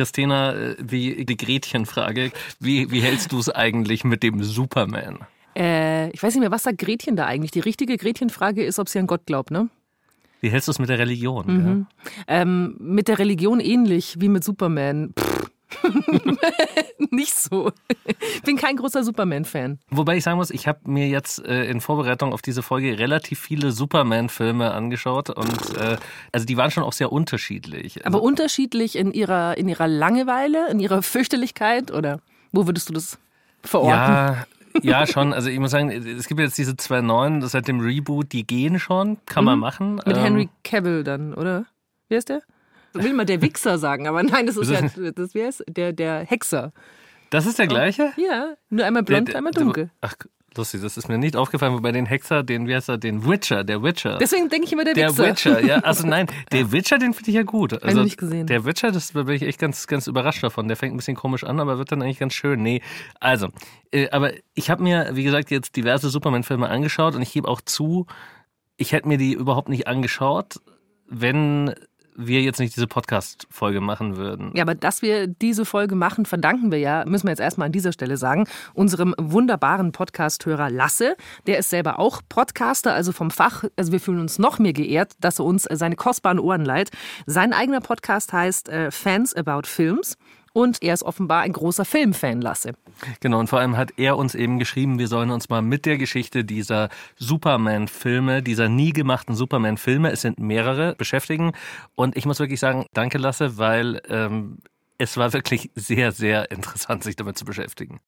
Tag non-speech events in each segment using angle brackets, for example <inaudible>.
Christina, äh, wie die Gretchenfrage. Wie, wie hältst du es eigentlich mit dem Superman? Äh, ich weiß nicht mehr, was sagt Gretchen da eigentlich? Die richtige Gretchenfrage ist, ob sie an Gott glaubt, ne? Wie hältst du es mit der Religion? Mhm. Ähm, mit der Religion ähnlich wie mit Superman. <laughs> nicht so. Ich bin kein großer Superman-Fan. Wobei ich sagen muss, ich habe mir jetzt äh, in Vorbereitung auf diese Folge relativ viele Superman-Filme angeschaut und äh, also die waren schon auch sehr unterschiedlich. Aber unterschiedlich in ihrer, in ihrer Langeweile, in ihrer Fürchterlichkeit oder wo würdest du das verorten? Ja, ja, schon. Also ich muss sagen, es gibt jetzt diese zwei neuen, seit dem Reboot, die gehen schon, kann man machen. Mit ähm, Henry Cavill dann, oder? Wer ist der? Will mal der Wichser sagen, aber nein, das ist ja, das, wer ist? Der, der Hexer. Das ist der gleiche? Ja, nur einmal blond, der, der, einmal dunkel. Ach, lustig, das ist mir nicht aufgefallen, wobei den Hexer, den, wie heißt er, den Witcher, der Witcher. Deswegen denke ich immer der Witcher. Der Witcher, ja, <laughs> also nein, der Witcher, den finde ich ja gut. Also, Habe ich nicht gesehen. Der Witcher, das bin ich echt ganz, ganz überrascht davon. Der fängt ein bisschen komisch an, aber wird dann eigentlich ganz schön. Nee, also, äh, aber ich habe mir, wie gesagt, jetzt diverse Superman-Filme angeschaut und ich gebe auch zu, ich hätte mir die überhaupt nicht angeschaut, wenn wir jetzt nicht diese Podcast-Folge machen würden. Ja, aber dass wir diese Folge machen, verdanken wir ja, müssen wir jetzt erstmal an dieser Stelle sagen, unserem wunderbaren Podcast-Hörer Lasse. Der ist selber auch Podcaster, also vom Fach. Also wir fühlen uns noch mehr geehrt, dass er uns seine kostbaren Ohren leiht. Sein eigener Podcast heißt äh, Fans About Films. Und er ist offenbar ein großer Filmfan, Lasse. Genau, und vor allem hat er uns eben geschrieben, wir sollen uns mal mit der Geschichte dieser Superman-Filme, dieser nie gemachten Superman-Filme, es sind mehrere, beschäftigen. Und ich muss wirklich sagen, danke Lasse, weil ähm, es war wirklich sehr, sehr interessant, sich damit zu beschäftigen.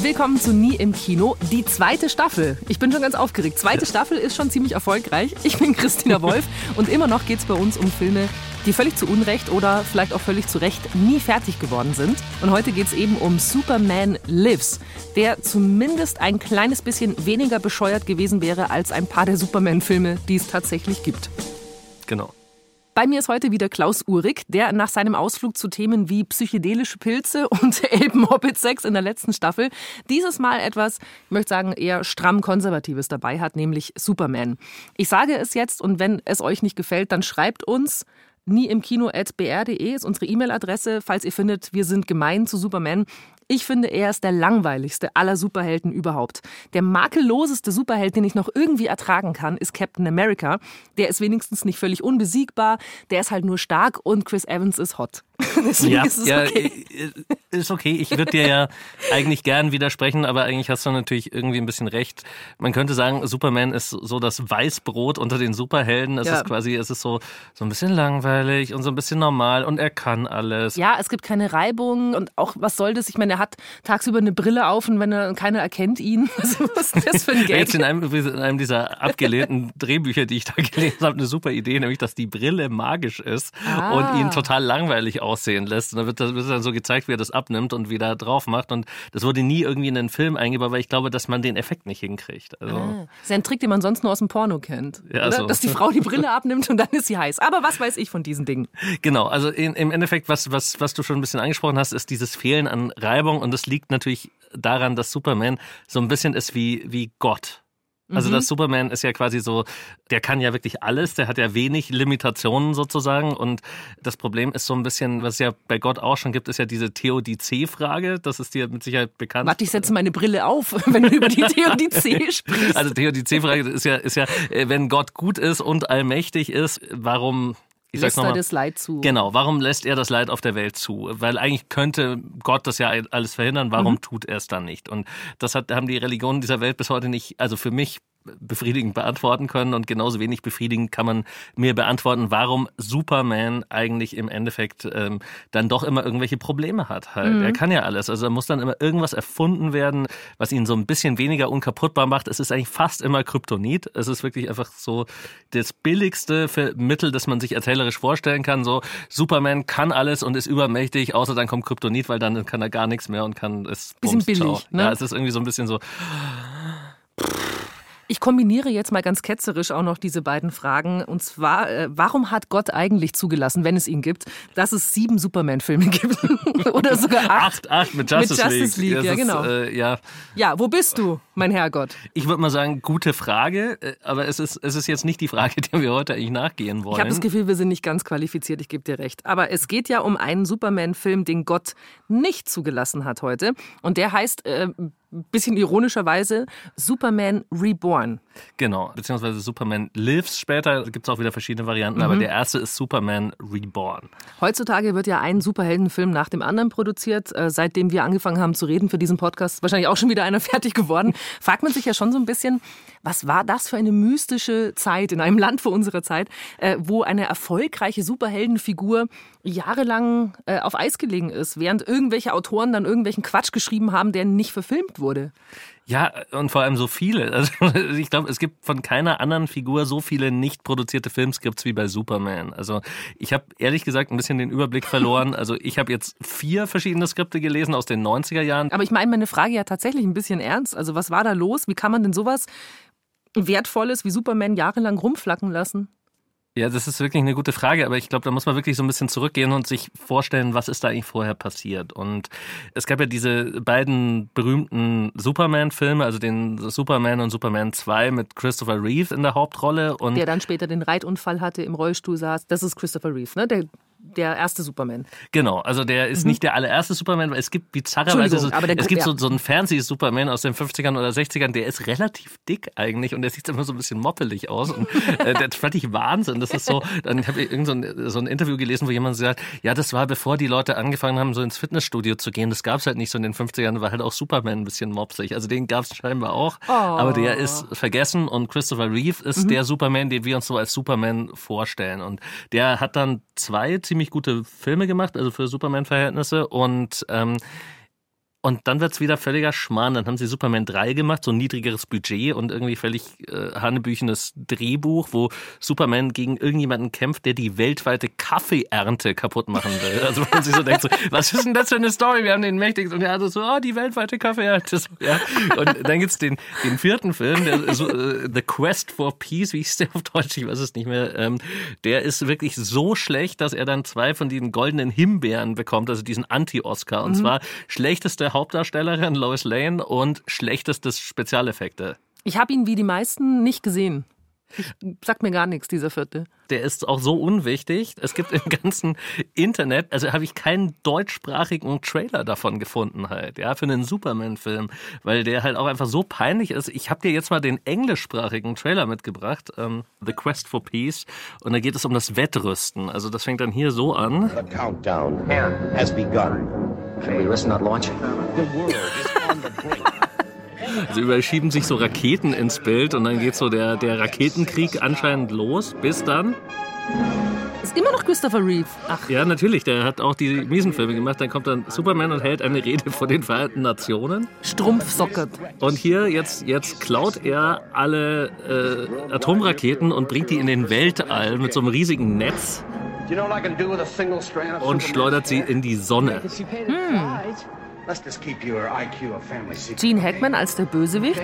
Willkommen zu Nie im Kino, die zweite Staffel. Ich bin schon ganz aufgeregt. Zweite Staffel ist schon ziemlich erfolgreich. Ich bin Christina <laughs> Wolf und immer noch geht es bei uns um Filme, die völlig zu Unrecht oder vielleicht auch völlig zu Recht nie fertig geworden sind. Und heute geht es eben um Superman Lives, der zumindest ein kleines bisschen weniger bescheuert gewesen wäre als ein paar der Superman-Filme, die es tatsächlich gibt. Genau. Bei mir ist heute wieder Klaus Uhrig, der nach seinem Ausflug zu Themen wie psychedelische Pilze <laughs> und Elbenhobbit-Sex in der letzten Staffel dieses Mal etwas, ich möchte sagen, eher stramm Konservatives dabei hat, nämlich Superman. Ich sage es jetzt und wenn es euch nicht gefällt, dann schreibt uns nie im Kino at br.de ist unsere E-Mail-Adresse, falls ihr findet, wir sind gemein zu Superman. Ich finde, er ist der langweiligste aller Superhelden überhaupt. Der makelloseste Superheld, den ich noch irgendwie ertragen kann, ist Captain America. Der ist wenigstens nicht völlig unbesiegbar, der ist halt nur stark und Chris Evans ist hot. <laughs> Deswegen ja, ist es ja, okay. Ist okay. Ich würde dir ja <laughs> eigentlich gern widersprechen, aber eigentlich hast du natürlich irgendwie ein bisschen recht. Man könnte sagen, Superman ist so das Weißbrot unter den Superhelden. Es ja. ist quasi, es ist so, so ein bisschen langweilig und so ein bisschen normal und er kann alles. Ja, es gibt keine Reibung und auch, was soll das? Ich meine, er hat tagsüber eine Brille auf und wenn er, keiner erkennt ihn. <laughs> Was ist das für ein Gag? Jetzt in einem, in einem dieser abgelehnten Drehbücher, die ich da gelesen habe, eine super Idee, nämlich, dass die Brille magisch ist ah. und ihn total langweilig aussehen lässt. Und dann wird, das, wird dann so gezeigt, wie er das abnimmt und wieder drauf macht. Und das wurde nie irgendwie in den Film eingebaut, weil ich glaube, dass man den Effekt nicht hinkriegt. Also ah. Das ist ein Trick, den man sonst nur aus dem Porno kennt. Ja, oder? So. Dass die Frau die Brille abnimmt und dann ist sie heiß. Aber was weiß ich von diesen Dingen? Genau, also in, im Endeffekt, was, was, was du schon ein bisschen angesprochen hast, ist dieses Fehlen an Reibung. Und das liegt natürlich daran, dass Superman so ein bisschen ist wie, wie Gott. Also mhm. das Superman ist ja quasi so, der kann ja wirklich alles, der hat ja wenig Limitationen sozusagen und das Problem ist so ein bisschen, was es ja bei Gott auch schon gibt, ist ja diese Theodizee-Frage, das ist dir mit Sicherheit bekannt. Warte, ich setze meine Brille auf, <laughs> wenn du über die Theodizee <laughs> sprichst. Also Theodizee-Frage ist ja, ist ja, äh, wenn Gott gut ist und allmächtig ist, warum ich lässt er das Leid zu. Genau, warum lässt er das Leid auf der Welt zu? Weil eigentlich könnte Gott das ja alles verhindern, warum mhm. tut er es dann nicht? Und das hat, haben die Religionen dieser Welt bis heute nicht, also für mich befriedigend beantworten können und genauso wenig befriedigend kann man mir beantworten, warum Superman eigentlich im Endeffekt ähm, dann doch immer irgendwelche Probleme hat. Halt. Mhm. Er kann ja alles. Also da muss dann immer irgendwas erfunden werden, was ihn so ein bisschen weniger unkaputtbar macht. Es ist eigentlich fast immer Kryptonit. Es ist wirklich einfach so das billigste Mittel, das man sich erzählerisch vorstellen kann. So Superman kann alles und ist übermächtig, außer dann kommt Kryptonit, weil dann kann er gar nichts mehr und kann es. Bisschen billig. Ne? Ja, es ist irgendwie so ein bisschen so Ich kombiniere jetzt mal ganz ketzerisch auch noch diese beiden Fragen. Und zwar, äh, warum hat Gott eigentlich zugelassen, wenn es ihn gibt, dass es sieben Superman-Filme gibt? <laughs> Oder sogar acht? Acht, acht mit Justice, Mit Justice League, Das ja, ist, genau. Äh, ja, Ja, wo bist du, mein Herrgott? ich würde mal sagen, gute Frage, äh, aber es ist, es ist jetzt nicht die Frage, der wir heute eigentlich nachgehen wollen. Ich habe das Gefühl, wir sind nicht ganz qualifiziert, ich gebe dir recht. Aber es geht ja um einen Superman-Film, den Gott nicht zugelassen hat heute. Und der heißt, äh, bisschen ironischerweise, Superman Reborn. Genau, beziehungsweise Superman Lives später, gibt es auch wieder verschiedene Varianten, Mhm. aber der erste ist Superman Reborn. Heutzutage wird ja ein Superheldenfilm nach dem anderen produziert. Äh, seitdem wir angefangen haben zu reden für diesen Podcast, ist wahrscheinlich auch schon wieder einer <laughs> fertig geworden. Fragt man sich ja schon so ein bisschen, was war das für eine mystische Zeit in einem Land vor unserer Zeit, äh, wo eine erfolgreiche Superheldenfigur jahrelang äh, auf Eis gelegen ist, während irgendwelche Autoren dann irgendwelchen Quatsch geschrieben haben, der nicht verfilmt wurde. Ja, und vor allem so viele. <laughs> Also ich glaube, es gibt von keiner anderen Figur so viele nicht produzierte Filmskripts wie bei Superman. Also ich habe ehrlich gesagt ein bisschen den Überblick <laughs> verloren. Also ich habe jetzt vier verschiedene Skripte gelesen aus den 90er Jahren. Aber ich meine meine Frage ja tatsächlich ein bisschen ernst. Also was war da los? Wie kann man denn sowas Wertvolles wie Superman jahrelang rumflacken lassen? Ja, das ist wirklich eine gute Frage, aber ich glaube, da muss man wirklich so ein bisschen zurückgehen und sich vorstellen, was ist da eigentlich vorher passiert. Und es gab ja diese beiden berühmten Superman-Filme, also den Superman und Superman 2 mit Christopher Reeve in der Hauptrolle. Und Der dann später den Reitunfall hatte, im Rollstuhl saß. Das ist Christopher Reeve, ne? Der, der erste Superman. Genau, also der ist nicht der allererste Superman, weil es gibt bizarrerweise so, es gibt so, ja. so einen Fernseh-Superman aus den 50ern oder 60ern, der ist relativ dick eigentlich und der sieht immer so ein bisschen moppelig aus und <laughs> äh, der fand ich Wahnsinn. Das ist so, dann habe ich irgend so ein, so ein Interview gelesen, wo jemand sagt, ja, das war bevor die Leute angefangen haben, so ins Fitnessstudio zu gehen. Das gab es halt nicht so in den 50ern, war halt auch Superman ein bisschen mopsig. Also den gab es scheinbar auch, aber der ist vergessen und Christopher Reeve ist der Superman, den wir uns so als Superman vorstellen und der hat dann zwei ziemlich gute Filme gemacht, also für Superman-Verhältnisse. Und ähm, und dann wird's wieder völliger Schmarrn. Dann haben sie Superman 3 gemacht, so ein niedrigeres Budget und irgendwie völlig äh, hanebüchenes Drehbuch, wo Superman gegen irgendjemanden kämpft, der die weltweite Kaffeeernte kaputt machen will. Also man sich so denkt, so, <laughs> was ist denn das für eine Story? Wir haben den mächtigsten und er hat so, oh, die weltweite Kaffeeernte. So, ja. Und dann gibt's den, den vierten Film, der, so, äh, The Quest for Peace, wie hieß der auf Deutsch, ich weiß es nicht mehr. Ähm, der ist wirklich so schlecht, dass er dann zwei von diesen goldenen Himbeeren bekommt, also diesen Anti-Oscar. Und zwar schlechteste Hauptdarstellerin Lois Lane und schlechtestes Spezialeffekte. Ich habe ihn wie die meisten nicht gesehen. Ich, sagt mir gar nichts, dieser vierte. Der ist auch so unwichtig. Es gibt im <laughs> ganzen Internet, also habe ich keinen deutschsprachigen Trailer davon gefunden halt, ja, für einen Superman-Film, weil der halt auch einfach so peinlich ist. Ich habe dir jetzt mal den englischsprachigen Trailer mitgebracht, ähm, The Quest for Peace, und da geht es um das Wettrüsten. Also das fängt dann hier so an. The countdown has begun. Brink. Also überschieben sich so Raketen ins Bild und dann geht so der, der Raketenkrieg anscheinend los, bis dann. Ist immer noch Christopher Reeve. Ach, Ja, natürlich, der hat auch die miesen Filme gemacht. Dann kommt dann Superman und hält eine Rede vor den Vereinten Nationen. Strumpfsocket. Und hier, jetzt, jetzt klaut er alle äh, Atomraketen und bringt die in den Weltall mit so einem riesigen Netz Und schleudert sie in die Sonne. Secret. Gene Hackman als der Bösewicht.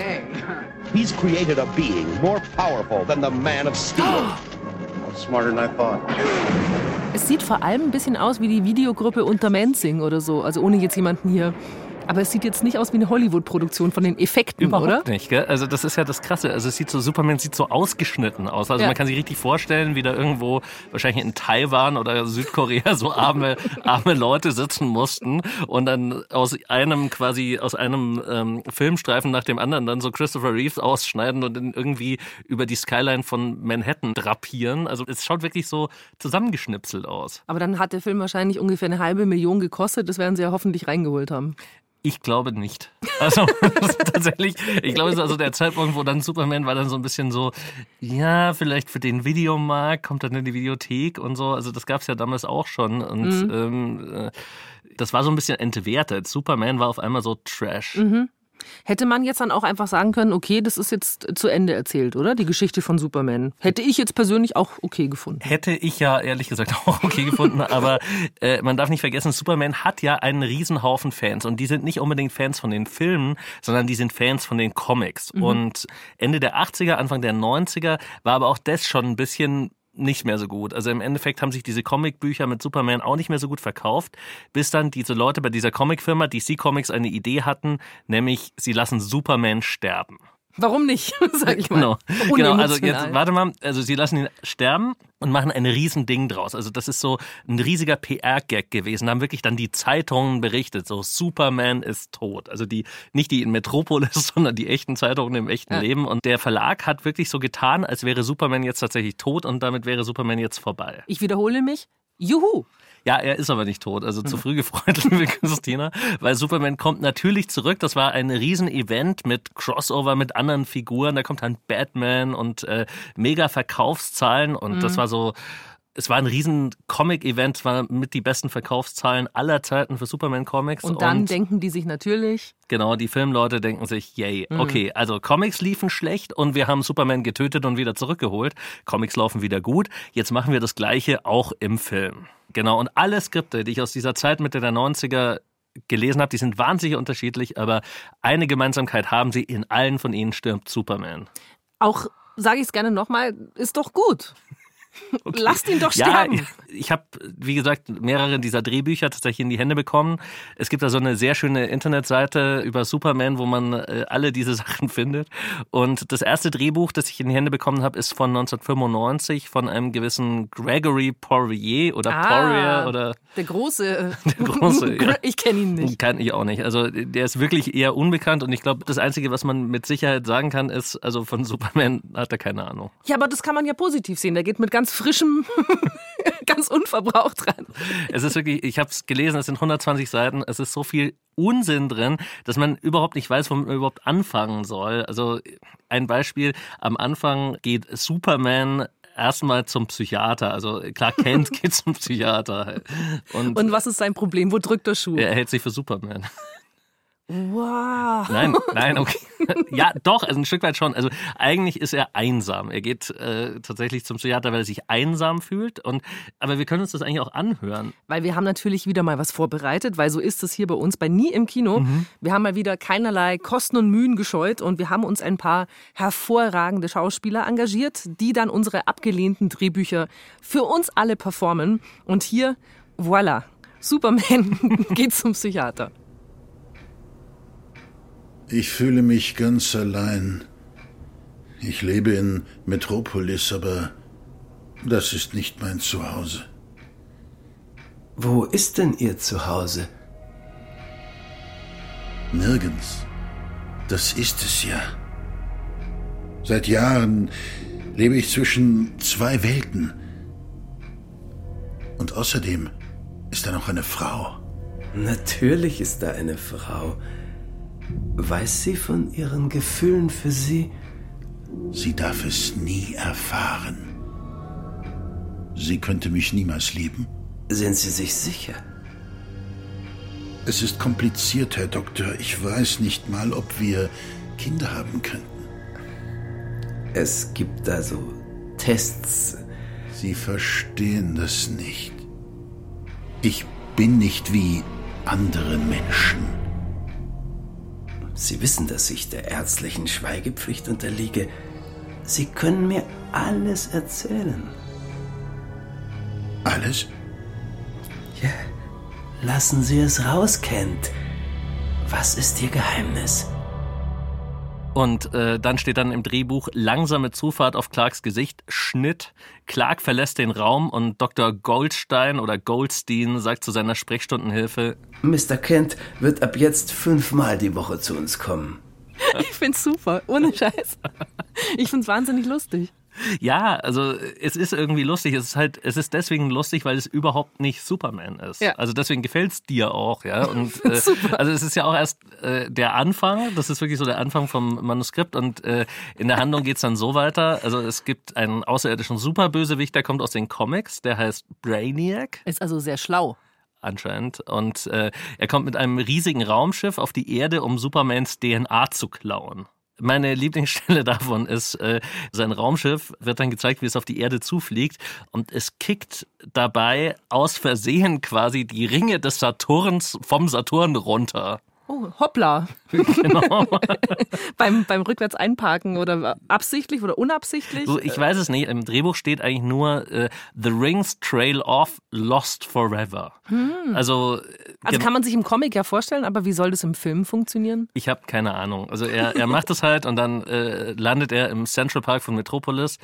<laughs> He's created a being more powerful than the Man of Steel. <gasps> Smarter than I thought. Es sieht vor allem ein bisschen aus wie die Videogruppe Untermenzing oder so. Also ohne jetzt jemanden hier. Aber es sieht jetzt nicht aus wie eine Hollywood-Produktion von den Effekten, Überhaupt oder? nicht, gell? Also das ist ja das Krasse. Also es sieht so, Superman sieht so ausgeschnitten aus. Also Ja. man kann sich richtig vorstellen, wie da irgendwo, wahrscheinlich in Taiwan oder Südkorea, so arme, <laughs> arme Leute sitzen mussten und dann aus einem quasi, aus einem ähm, Filmstreifen nach dem anderen dann so Christopher Reeves ausschneiden und dann irgendwie über die Skyline von Manhattan drapieren. Also es schaut wirklich so zusammengeschnipselt aus. Aber dann hat der Film wahrscheinlich ungefähr eine halbe Million gekostet. Das werden sie ja hoffentlich reingeholt haben. Ich glaube nicht. Also <laughs> tatsächlich, ich glaube, es ist also der Zeitpunkt, wo dann Superman war dann so ein bisschen so, ja, vielleicht für den Videomarkt kommt dann in die Videothek und so. Also das gab es ja damals auch schon. Und ähm, äh, das war so ein bisschen entwertet. Superman war auf einmal so Trash. Hätte man jetzt dann auch einfach sagen können, okay, das ist jetzt zu Ende erzählt, oder? Die Geschichte von Superman. Hätte ich jetzt persönlich auch okay gefunden. Hätte ich ja ehrlich gesagt <laughs> auch okay gefunden, aber äh, man darf nicht vergessen, Superman hat ja einen Riesenhaufen Fans und die sind nicht unbedingt Fans von den Filmen, sondern die sind Fans von den Comics. Mhm. Und Ende der 80er, Anfang der 90er war aber auch das schon ein bisschen nicht mehr so gut. Also im Endeffekt haben sich diese Comicbücher mit Superman auch nicht mehr so gut verkauft, bis dann diese Leute bei dieser Comicfirma DC Comics eine Idee hatten, nämlich sie lassen Superman sterben. Warum nicht, <laughs> sag ich mal. Genau. genau, also jetzt warte mal, also sie lassen ihn sterben und machen ein Riesending draus. Also das ist so ein riesiger PR-Gag gewesen. Da haben wirklich dann die Zeitungen berichtet, so Superman ist tot. Also die, nicht die in Metropolis, <laughs> sondern die echten Zeitungen im echten ja. Leben. Und der Verlag hat wirklich so getan, als wäre Superman jetzt tatsächlich tot und damit wäre Superman jetzt vorbei. Ich wiederhole mich. Juhu! Ja, er ist aber nicht tot. Also zu früh gefreut, liebe Christina. Weil Superman kommt natürlich zurück. Das war ein Riesen-Event mit Crossover mit anderen Figuren. Da kommt dann Batman und äh, mega Verkaufszahlen. Und mhm. das war so es war ein riesen Comic-Event, war mit die besten Verkaufszahlen aller Zeiten für Superman-Comics. Und dann und denken die sich natürlich. Genau, die Filmleute denken sich, yay, mhm. okay, also Comics liefen schlecht und wir haben Superman getötet und wieder zurückgeholt. Comics laufen wieder gut. Jetzt machen wir das Gleiche auch im Film. Genau, und alle Skripte, die ich aus dieser Zeit Mitte der 90er gelesen habe, die sind wahnsinnig unterschiedlich, aber eine Gemeinsamkeit haben sie, in allen von ihnen stirbt Superman. Auch, sage ich es gerne nochmal, ist doch gut. <laughs> Okay. Lasst ihn doch sterben. Ja, ich habe, wie gesagt, mehrere dieser Drehbücher tatsächlich in die Hände bekommen. Es gibt da so eine sehr schöne Internetseite über Superman, wo man äh, alle diese <laughs> Sachen findet. Und das erste Drehbuch, das ich in die Hände bekommen habe, ist von 1995 von einem gewissen Gregory Poirier oder ah, Poirier oder der große. <laughs> Der große. ja. Ich kenne ihn nicht. Kann ich auch nicht. Also der ist wirklich eher unbekannt und ich glaube, das einzige, was man mit Sicherheit sagen kann, ist, also von Superman hat er keine Ahnung. Ja, aber das kann man ja positiv sehen. Der geht mit ganz frischem, <laughs> ganz unverbraucht ran. Es ist wirklich, ich habe es gelesen, es sind 120 Seiten, es ist so viel Unsinn drin, dass man überhaupt nicht weiß, womit man überhaupt anfangen soll. Also ein Beispiel, am Anfang geht Superman erstmal zum Psychiater. Also klar, Kent <laughs> geht zum Psychiater. Und, Und was ist sein Problem? Wo drückt der Schuh? Er hält sich für Superman. Wow. Nein, <laughs> nein, okay. Ja, doch, also ein Stück weit schon. Also eigentlich ist er einsam. Er geht äh, tatsächlich zum Psychiater, weil er sich einsam fühlt. Und aber wir können uns das eigentlich auch anhören. Weil wir haben natürlich wieder mal was vorbereitet, weil so ist es hier bei uns bei Nie im Kino. Mhm. Wir haben mal wieder keinerlei Kosten und Mühen gescheut und wir haben uns ein paar hervorragende Schauspieler engagiert, die dann unsere abgelehnten Drehbücher für uns alle performen. Und hier, voilà, Superman <laughs> geht zum Psychiater. Ich fühle mich ganz allein. Ich lebe in Metropolis, aber das ist nicht mein Zuhause. Wo ist denn Ihr Zuhause? Nirgends. Das ist es ja. Seit Jahren lebe ich zwischen zwei Welten. Und außerdem ist da noch eine Frau. Natürlich ist da eine Frau. Weiß sie von ihren Gefühlen für Sie? Sie darf es nie erfahren. Sie könnte mich niemals lieben. Sind Sie sich sicher? Es ist kompliziert, Herr Doktor. Ich weiß nicht mal, ob wir Kinder haben könnten. Es gibt da so Tests. Sie verstehen das nicht. Ich bin nicht wie andere Menschen. Sie wissen, dass ich der ärztlichen Schweigepflicht unterliege. Sie können mir alles erzählen. Alles? Ja. Lassen Sie es raus, Kent. Was ist Ihr Geheimnis? Und äh, dann steht dann im Drehbuch langsame Zufahrt auf Clarks Gesicht, Schnitt. Clark verlässt den Raum und Dr. Goldstein oder Goldstein sagt zu seiner Sprechstundenhilfe: Mr. Kent wird ab jetzt fünfmal die Woche zu uns kommen. <laughs> Ich find's super, ohne Scheiß. Ich find's wahnsinnig lustig. Ja, also es ist irgendwie lustig. Es ist halt, es ist deswegen lustig, weil es überhaupt nicht Superman ist. Ja. Also deswegen gefällt es dir auch, ja. <laughs> Und äh, also es ist ja auch erst äh, der Anfang. Das ist wirklich so der Anfang vom Manuskript und äh, in der Handlung geht's dann so weiter. Also es gibt einen außerirdischen Superbösewicht, der kommt aus den Comics, der heißt Brainiac. Ist also sehr schlau. anscheinend. Und äh, er kommt mit einem riesigen Raumschiff auf die Erde, um Supermans DNA zu klauen. Meine Lieblingsstelle <laughs> davon ist, äh, sein Raumschiff wird dann gezeigt, wie es auf die Erde zufliegt und es kickt dabei aus Versehen quasi die Ringe des Saturns vom Saturn runter. Oh, hoppla. Genau. <laughs> beim, beim rückwärts einparken oder absichtlich oder unabsichtlich? So, ich weiß es nicht. Im Drehbuch steht eigentlich nur äh, The Rings Trail Off, Lost Forever. Also, also gen- kann man sich im Comic ja vorstellen, aber wie soll das im Film funktionieren? ich habe keine Ahnung. Also er, er macht es halt und dann äh, landet er im Central Park von Metropolis.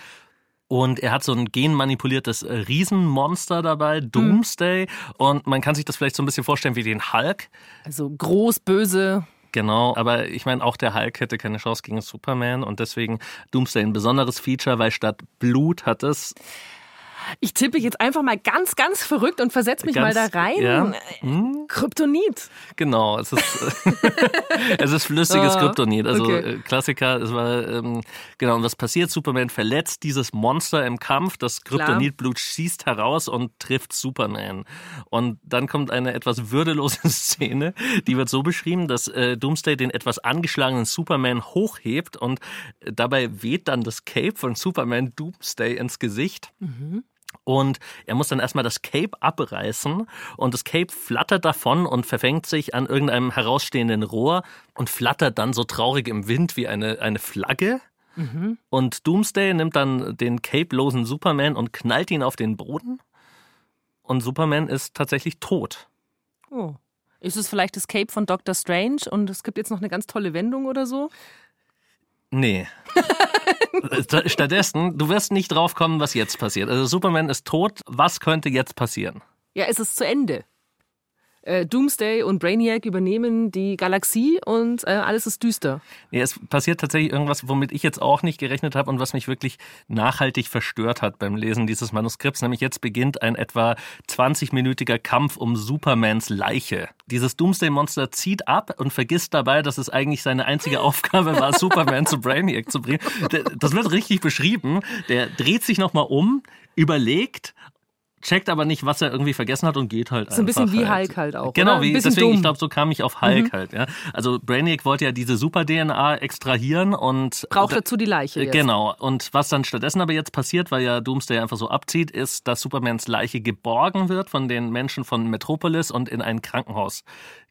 Und er hat so ein genmanipuliertes äh, Riesenmonster dabei, Doomsday. Und man kann sich das vielleicht so ein bisschen vorstellen wie den Hulk. Also groß, böse. Genau, aber ich meine, auch der Hulk hätte keine Chance gegen Superman und deswegen Doomsday ein besonderes Feature, weil statt Blut hat es Ich tippe jetzt einfach mal ganz, ganz verrückt und versetze mich Ganz- mal da rein. ja. Äh, Kryptonit. Genau, es ist, <laughs> es ist flüssiges Ah, Kryptonit. Also okay. äh, Klassiker, es war, ähm, genau, und was passiert? Superman verletzt dieses Monster im Kampf, das Kryptonitblut schießt heraus und trifft Superman. Und dann kommt eine etwas würdelose <laughs> Szene, die wird so beschrieben, dass äh, Doomsday den etwas angeschlagenen Superman hochhebt und äh, dabei weht dann das Cape von Superman Doomsday ins Gesicht. Und er muss dann erstmal das Cape abreißen und das Cape flattert davon und verfängt sich an irgendeinem herausstehenden Rohr und flattert dann so traurig im Wind wie eine, eine Flagge. Und Doomsday nimmt dann den capelosen Superman und knallt ihn auf den Boden. Und Superman ist tatsächlich tot. Oh. Ist es vielleicht das Cape von Doctor Strange und es gibt jetzt noch eine ganz tolle Wendung oder so? Nee. <laughs> Stattdessen, du wirst nicht drauf kommen, was jetzt passiert. Also Superman ist tot. Was könnte jetzt passieren? Ja, es ist zu Ende. Äh, Doomsday und Brainiac übernehmen die Galaxie und äh, alles ist düster. Nee, es passiert tatsächlich irgendwas, womit ich jetzt auch nicht gerechnet habe und was mich wirklich nachhaltig verstört hat beim Lesen dieses Manuskripts. Nämlich jetzt beginnt ein etwa 20-minütiger Kampf um Supermans Leiche. Dieses Doomsday-Monster zieht ab und vergisst dabei, dass es eigentlich seine einzige <laughs> Aufgabe war, Superman zu Brainiac zu bringen. Das wird richtig beschrieben. Der dreht sich nochmal um, überlegt, checkt aber nicht, was er irgendwie vergessen hat und geht halt So ein bisschen einfach wie halt. Hulk halt auch. Genau, wie, deswegen, ich dumm. glaube, so kam ich auf Hulk halt. Ja. Also Brainiac wollte ja diese Super-DNA extrahieren und Braucht dazu die Leiche jetzt. Genau. Und was dann stattdessen aber jetzt passiert, weil ja Doomsday einfach so abzieht, ist, dass Supermans Leiche geborgen wird von den Menschen von Metropolis und in ein Krankenhaus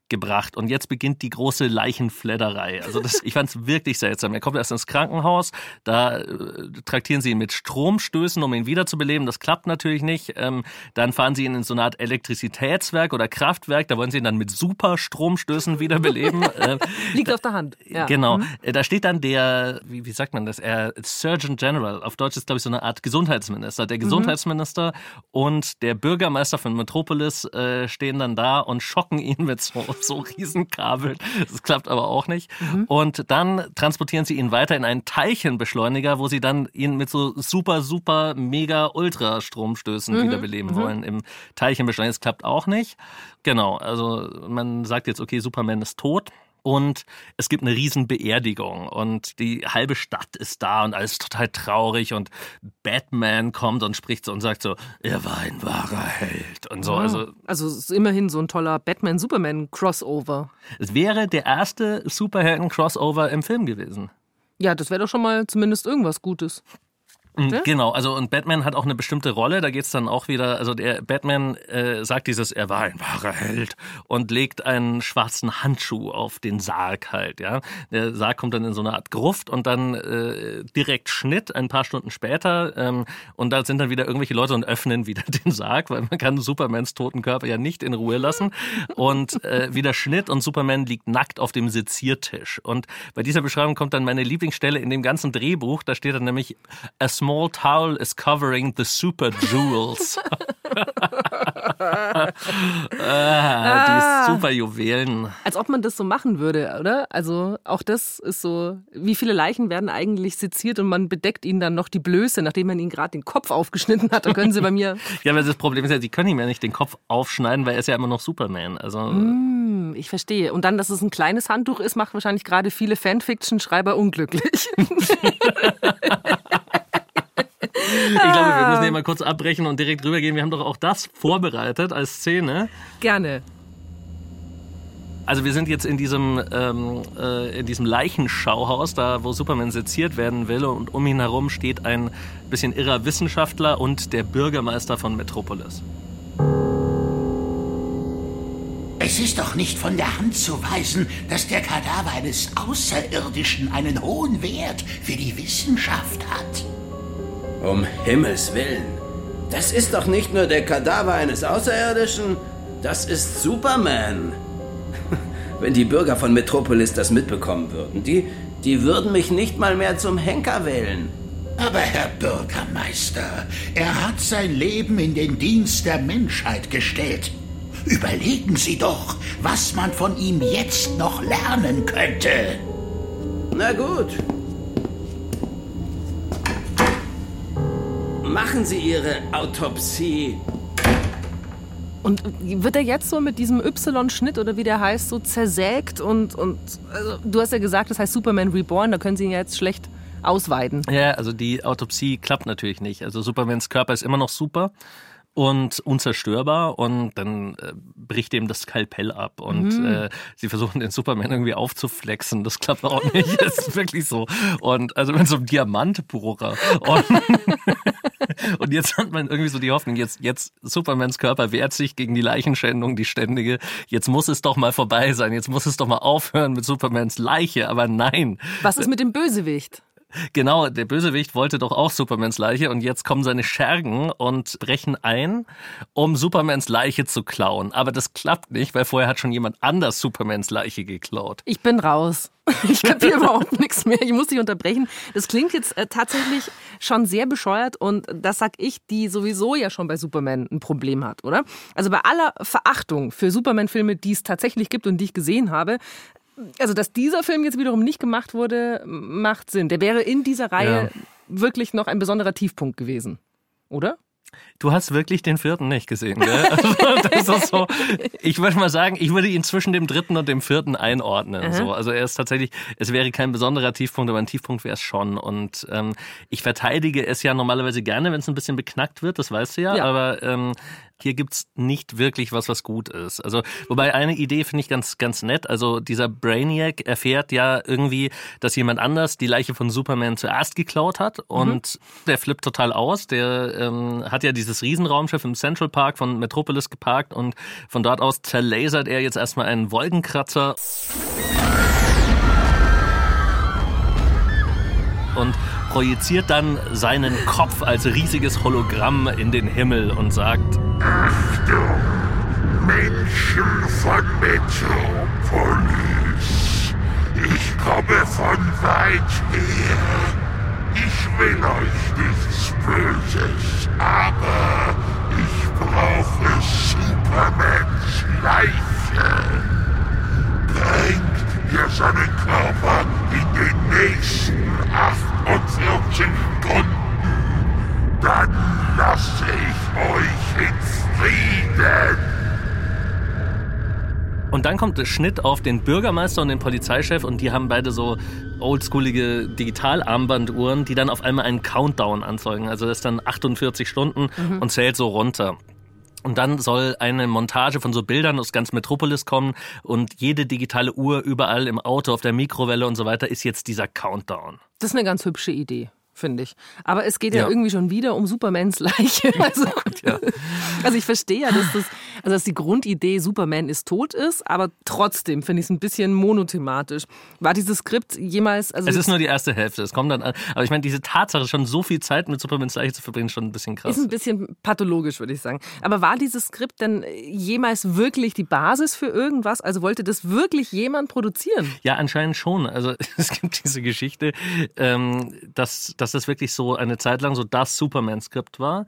gebracht. Und jetzt beginnt die große Leichenfledderei. Also das, ich fand es wirklich seltsam. Er kommt erst ins Krankenhaus, da äh, traktieren sie ihn mit Stromstößen, um ihn wiederzubeleben. Das klappt natürlich nicht. Ähm, dann fahren sie ihn in so eine Art Elektrizitätswerk oder Kraftwerk. Da wollen sie ihn dann mit Superstromstößen wiederbeleben. <laughs> äh, Liegt auf der Hand. Ja. Genau. Äh, Da steht dann der, wie, wie sagt man das? Er, Surgeon General. Auf Deutsch ist, glaube ich, so eine Art Gesundheitsminister. Der Gesundheitsminister und der Bürgermeister von Metropolis äh, stehen dann da und schocken ihn mit so, <laughs> so Riesenkabeln. Das klappt aber auch nicht. Und dann transportieren sie ihn weiter in einen Teilchenbeschleuniger, wo sie dann ihn mit so super, super, mega Ultrastromstößen wiederbeleben wollen im Teilchenbeschleuniger. Das klappt auch nicht. Genau. Also man sagt jetzt, okay, Superman ist tot. Und es gibt eine riesen Beerdigung und die halbe Stadt ist da und alles total traurig und Batman kommt und spricht so und sagt so, er war ein wahrer Held und so. Also Also es ist immerhin so ein toller Batman-Superman-Crossover. es wäre der erste Superhelden-Crossover im Film gewesen. Ja, das wäre doch schon mal zumindest irgendwas Gutes. Mhm, Ja? Genau, also und Batman hat auch eine bestimmte Rolle, da geht's dann auch wieder, also der Batman äh, sagt dieses, er war ein wahrer Held und legt einen schwarzen Handschuh auf den Sarg halt, ja. Der Sarg kommt dann in so eine Art Gruft und dann äh, direkt Schnitt ein paar Stunden später ähm, und da sind dann wieder irgendwelche Leute und öffnen wieder <laughs> den Sarg, weil man kann Supermans toten Körper ja nicht in Ruhe lassen und äh, wieder Schnitt und Superman liegt nackt auf dem Seziertisch und bei dieser Beschreibung kommt dann meine Lieblingsstelle in dem ganzen Drehbuch, da steht dann nämlich a small towel is covering the super jewels. <laughs> ah, die super Juwelen. Als ob man das so machen würde, oder? Also auch das ist so, wie viele Leichen werden eigentlich seziert und man bedeckt ihnen dann noch die Blöße, nachdem man ihnen gerade den Kopf aufgeschnitten hat. Da können sie bei mir, <laughs> Ja, aber das Problem ist ja, sie können ihm ja nicht den Kopf aufschneiden, weil er ist ja immer noch Superman. Also Hm, ich verstehe. Und dann, dass es ein kleines Handtuch ist, macht wahrscheinlich gerade viele Fanfiction-Schreiber unglücklich. <laughs> glaube, wir müssen hier mal kurz abbrechen und direkt rübergehen. Wir haben doch auch das vorbereitet als Szene. Gerne. Also wir sind jetzt in diesem, ähm, äh, in diesem Leichenschauhaus, da wo Superman seziert werden will und um ihn herum steht ein bisschen irrer Wissenschaftler und der Bürgermeister von Metropolis. Es ist doch nicht von der Hand zu weisen, dass der Kadaver eines Außerirdischen einen hohen Wert für die Wissenschaft hat. Um Himmels Willen. Das ist doch nicht nur der Kadaver eines Außerirdischen, das ist Superman. <laughs> Wenn die Bürger von Metropolis das mitbekommen würden, die, die würden mich nicht mal mehr zum Henker wählen. Aber Herr Bürgermeister, er hat sein Leben in den Dienst der Menschheit gestellt. Überlegen Sie doch, was man von ihm jetzt noch lernen könnte. Na gut. Machen Sie Ihre Autopsie. Und wird er jetzt so mit diesem Y-Schnitt oder wie der heißt, so zersägt und, und also, du hast ja gesagt, das heißt Superman Reborn, da können sie ihn ja jetzt schlecht ausweiden. Ja, also die Autopsie klappt natürlich nicht. Also Supermans Körper ist immer noch super und unzerstörbar und dann äh, bricht ihm das Skalpell ab und Mhm. äh, sie versuchen den Superman irgendwie aufzuflexen. Das klappt auch nicht. Das <laughs> ist wirklich so. Und also mit so einem Diamantbohrer. Und, <laughs> und jetzt hat man irgendwie so die Hoffnung, jetzt, jetzt Supermans Körper wehrt sich gegen die Leichenschändung, die ständige. Jetzt muss es doch mal vorbei sein. Jetzt muss es doch mal aufhören mit Supermans Leiche. Aber nein. Was ist mit dem Bösewicht? <laughs> Genau, der Bösewicht wollte doch auch Supermans Leiche und jetzt kommen seine Schergen und brechen ein, um Supermans Leiche zu klauen. Aber das klappt nicht, weil vorher hat schon jemand anders Supermans Leiche geklaut. Ich bin raus. <laughs> Ich kapiere <laughs> überhaupt nichts mehr. Ich muss dich unterbrechen. Das klingt jetzt äh, tatsächlich schon sehr bescheuert und das sag ich, die sowieso ja schon bei Superman ein Problem hat, oder? Also bei aller Verachtung für Superman-Filme, die es tatsächlich gibt und die ich gesehen habe, also dass dieser Film jetzt wiederum nicht gemacht wurde, macht Sinn. Der wäre in dieser Reihe Ja. wirklich noch ein besonderer Tiefpunkt gewesen, oder? Du hast wirklich den vierten nicht gesehen, gell? <laughs> Also, das ist so, ich würde mal sagen, ich würde ihn zwischen dem dritten und dem vierten einordnen. So. Also er ist tatsächlich, es wäre kein besonderer Tiefpunkt, aber ein Tiefpunkt wäre es schon. Und ähm, ich verteidige es ja normalerweise gerne, wenn es ein bisschen beknackt wird, das weißt du ja, Ja. aber ähm, hier gibt's nicht wirklich was, was gut ist. Also, wobei eine Idee finde ich ganz, ganz nett. Also, dieser Brainiac erfährt ja irgendwie, dass jemand anders die Leiche von Superman zuerst geklaut hat und der flippt total aus. Der ähm, hat ja dieses Riesenraumschiff im Central Park von Metropolis geparkt und von dort aus zerlasert er jetzt erstmal einen Wolkenkratzer und projiziert dann seinen Kopf als riesiges Hologramm in den Himmel und sagt, Menschen von Metropolis. Ich komme von weit her. Ich will euch nichts Böses, aber ich brauche Supermans Leiche. Bringt ihr seinen Körper in den nächsten 48 Stunden. Dann lasse ich euch in Frieden. Und dann kommt der Schnitt auf den Bürgermeister und den Polizeichef und die haben beide so oldschoolige Digitalarmbanduhren, die dann auf einmal einen Countdown anzeigen. Also das ist dann 48 Stunden und zählt so runter. Und dann soll eine Montage von so Bildern aus ganz Metropolis kommen und jede digitale Uhr überall im Auto, auf der Mikrowelle und so weiter ist jetzt dieser Countdown. Das ist eine ganz hübsche Idee, finde ich. Aber es geht ja, Ja. irgendwie schon wieder um Supermans Leiche. <laughs> Also, ja. <laughs> also ich verstehe ja, dass, das, also dass die Grundidee Superman ist tot ist, aber trotzdem finde ich es ein bisschen monothematisch. War dieses Skript jemals... Also Es ist nur die erste Hälfte, es kommt dann an. Aber ich meine, diese Tatsache, schon so viel Zeit mit Supermans Leiche zu verbringen, ist schon ein bisschen krass. Ist ein bisschen pathologisch, würde ich sagen. Aber war dieses Skript denn jemals wirklich die Basis für irgendwas? Also wollte das wirklich jemand produzieren? Ja, anscheinend schon. Also <laughs> es gibt diese Geschichte, ähm, dass, dass das wirklich so eine Zeit lang so das Superman-Skript war,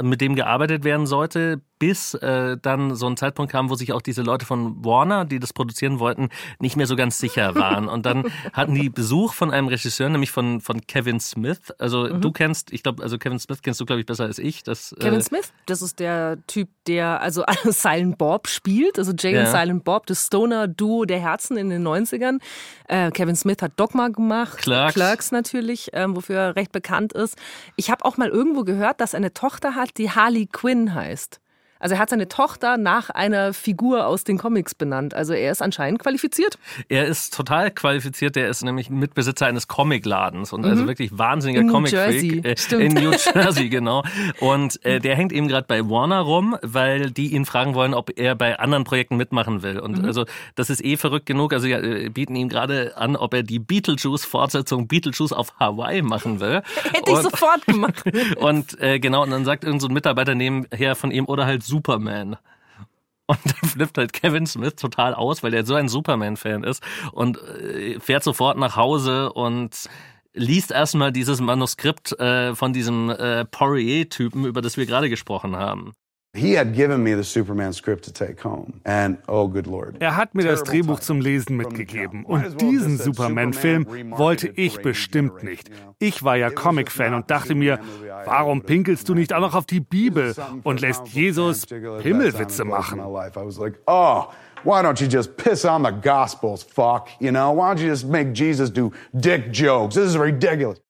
mit dem gearbeitet werden sollte, bis äh, dann so ein Zeitpunkt kam, wo sich auch diese Leute von Warner, die das produzieren wollten, nicht mehr so ganz sicher waren. Und dann <laughs> hatten die Besuch von einem Regisseur, nämlich von, von Kevin Smith. Also mhm. du kennst, ich glaube, also Kevin Smith kennst du, glaube ich, besser als ich. Das, äh, Kevin äh, Smith, das ist der Typ, der also <laughs> Silent Bob spielt, also Jay ja. und Silent Bob, das Stoner-Duo der Herzen in den 90ern. Äh, Kevin Smith hat Dogma gemacht, Clerks, Clerks natürlich, ähm, wofür er recht bekannt ist. Ich habe auch mal irgendwo gehört, dass er eine Tochter hat, die Harley Quinn heißt. Also er hat seine Tochter nach einer Figur aus den Comics benannt. Also er ist anscheinend qualifiziert. Er ist total qualifiziert. Der ist nämlich Mitbesitzer eines Comicladens und also mhm. also wirklich wahnsinniger Comic-Freak. Äh, in New <laughs> Jersey, genau. Und äh, der hängt eben gerade bei Warner rum, weil die ihn fragen wollen, ob er bei anderen Projekten mitmachen will. Und mhm. also das ist eh verrückt genug. Also ja, äh, bieten ihm gerade an, ob er die Beetlejuice-Fortsetzung Beetlejuice auf Hawaii machen will. <laughs> Hätte ich sofort gemacht. <laughs> und äh, genau, und dann sagt irgendein so Mitarbeiter nebenher von ihm oder halt Superman. Und <laughs> dann flippt halt Kevin Smith total aus, weil er so ein Superman-Fan ist und äh, fährt sofort nach Hause und liest erstmal dieses Manuskript äh, von diesem äh, Poirier-Typen, über das wir gerade gesprochen haben. He had given me the Superman script to take home. And oh good lord. Er hat mir das Drehbuch zum Lesen mitgegeben und diesen Superman-Film wollte ich bestimmt nicht. Ich war ja Comic-Fan und dachte mir, warum pinkelst du nicht auch noch auf die Bibel und lässt Jesus Himmelwitze machen? Oh, why don't you just piss on the gospels, fuck? You know, why don't you just make Jesus do dick jokes? This is ridiculous.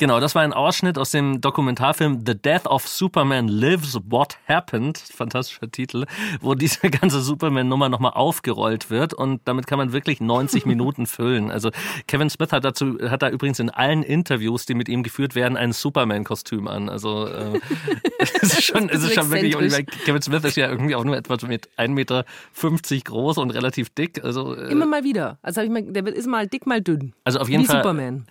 Genau, das war ein Ausschnitt aus dem Dokumentarfilm The Death of Superman Lives, What Happened, fantastischer Titel, wo diese ganze Superman-Nummer nochmal aufgerollt wird und damit kann man wirklich 90 <laughs> Minuten füllen. Also Kevin Smith hat dazu, hat da übrigens in allen Interviews, die mit ihm geführt werden, ein Superman-Kostüm an. Also äh, <laughs> es ist schon, es ist schon wirklich, Kevin Smith ist ja irgendwie auch nur etwa mit 1,50 Meter groß und relativ dick. Also, äh, Immer mal wieder. Also ich mal, der ist mal dick, mal dünn. Also auf jeden Wie Fall. Superman.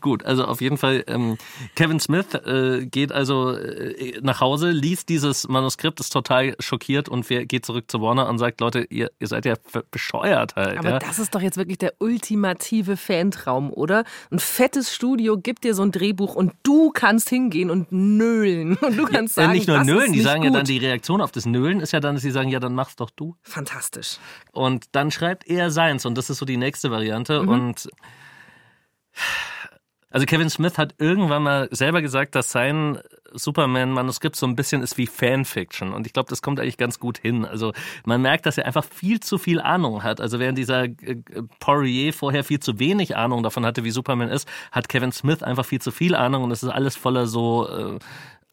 Gut, also auf jeden Fall, ähm, Kevin Smith äh, geht also äh, nach Hause, liest dieses Manuskript, ist total schockiert und geht zurück zu Warner und sagt, Leute, ihr, ihr seid ja bescheuert halt. Aber ja? das ist doch jetzt wirklich der ultimative Fantraum, oder? Ein fettes Studio gibt dir so ein Drehbuch und du kannst hingehen und nölen. Und du kannst ja, sagen, nicht nur nölen, die sagen gut. ja dann, die Reaktion auf das Nölen ist ja dann, dass sie sagen, ja, dann mach's doch du. Fantastisch. Und dann schreibt er seins und das ist so die nächste Variante Mhm. und also Kevin Smith hat irgendwann mal selber gesagt, dass sein Superman-Manuskript so ein bisschen ist wie Fanfiction. Und ich glaube, das kommt eigentlich ganz gut hin. Also man merkt, dass er einfach viel zu viel Ahnung hat. Also während dieser äh, Poirier vorher viel zu wenig Ahnung davon hatte, wie Superman ist, hat Kevin Smith einfach viel zu viel Ahnung und es ist alles voller so äh,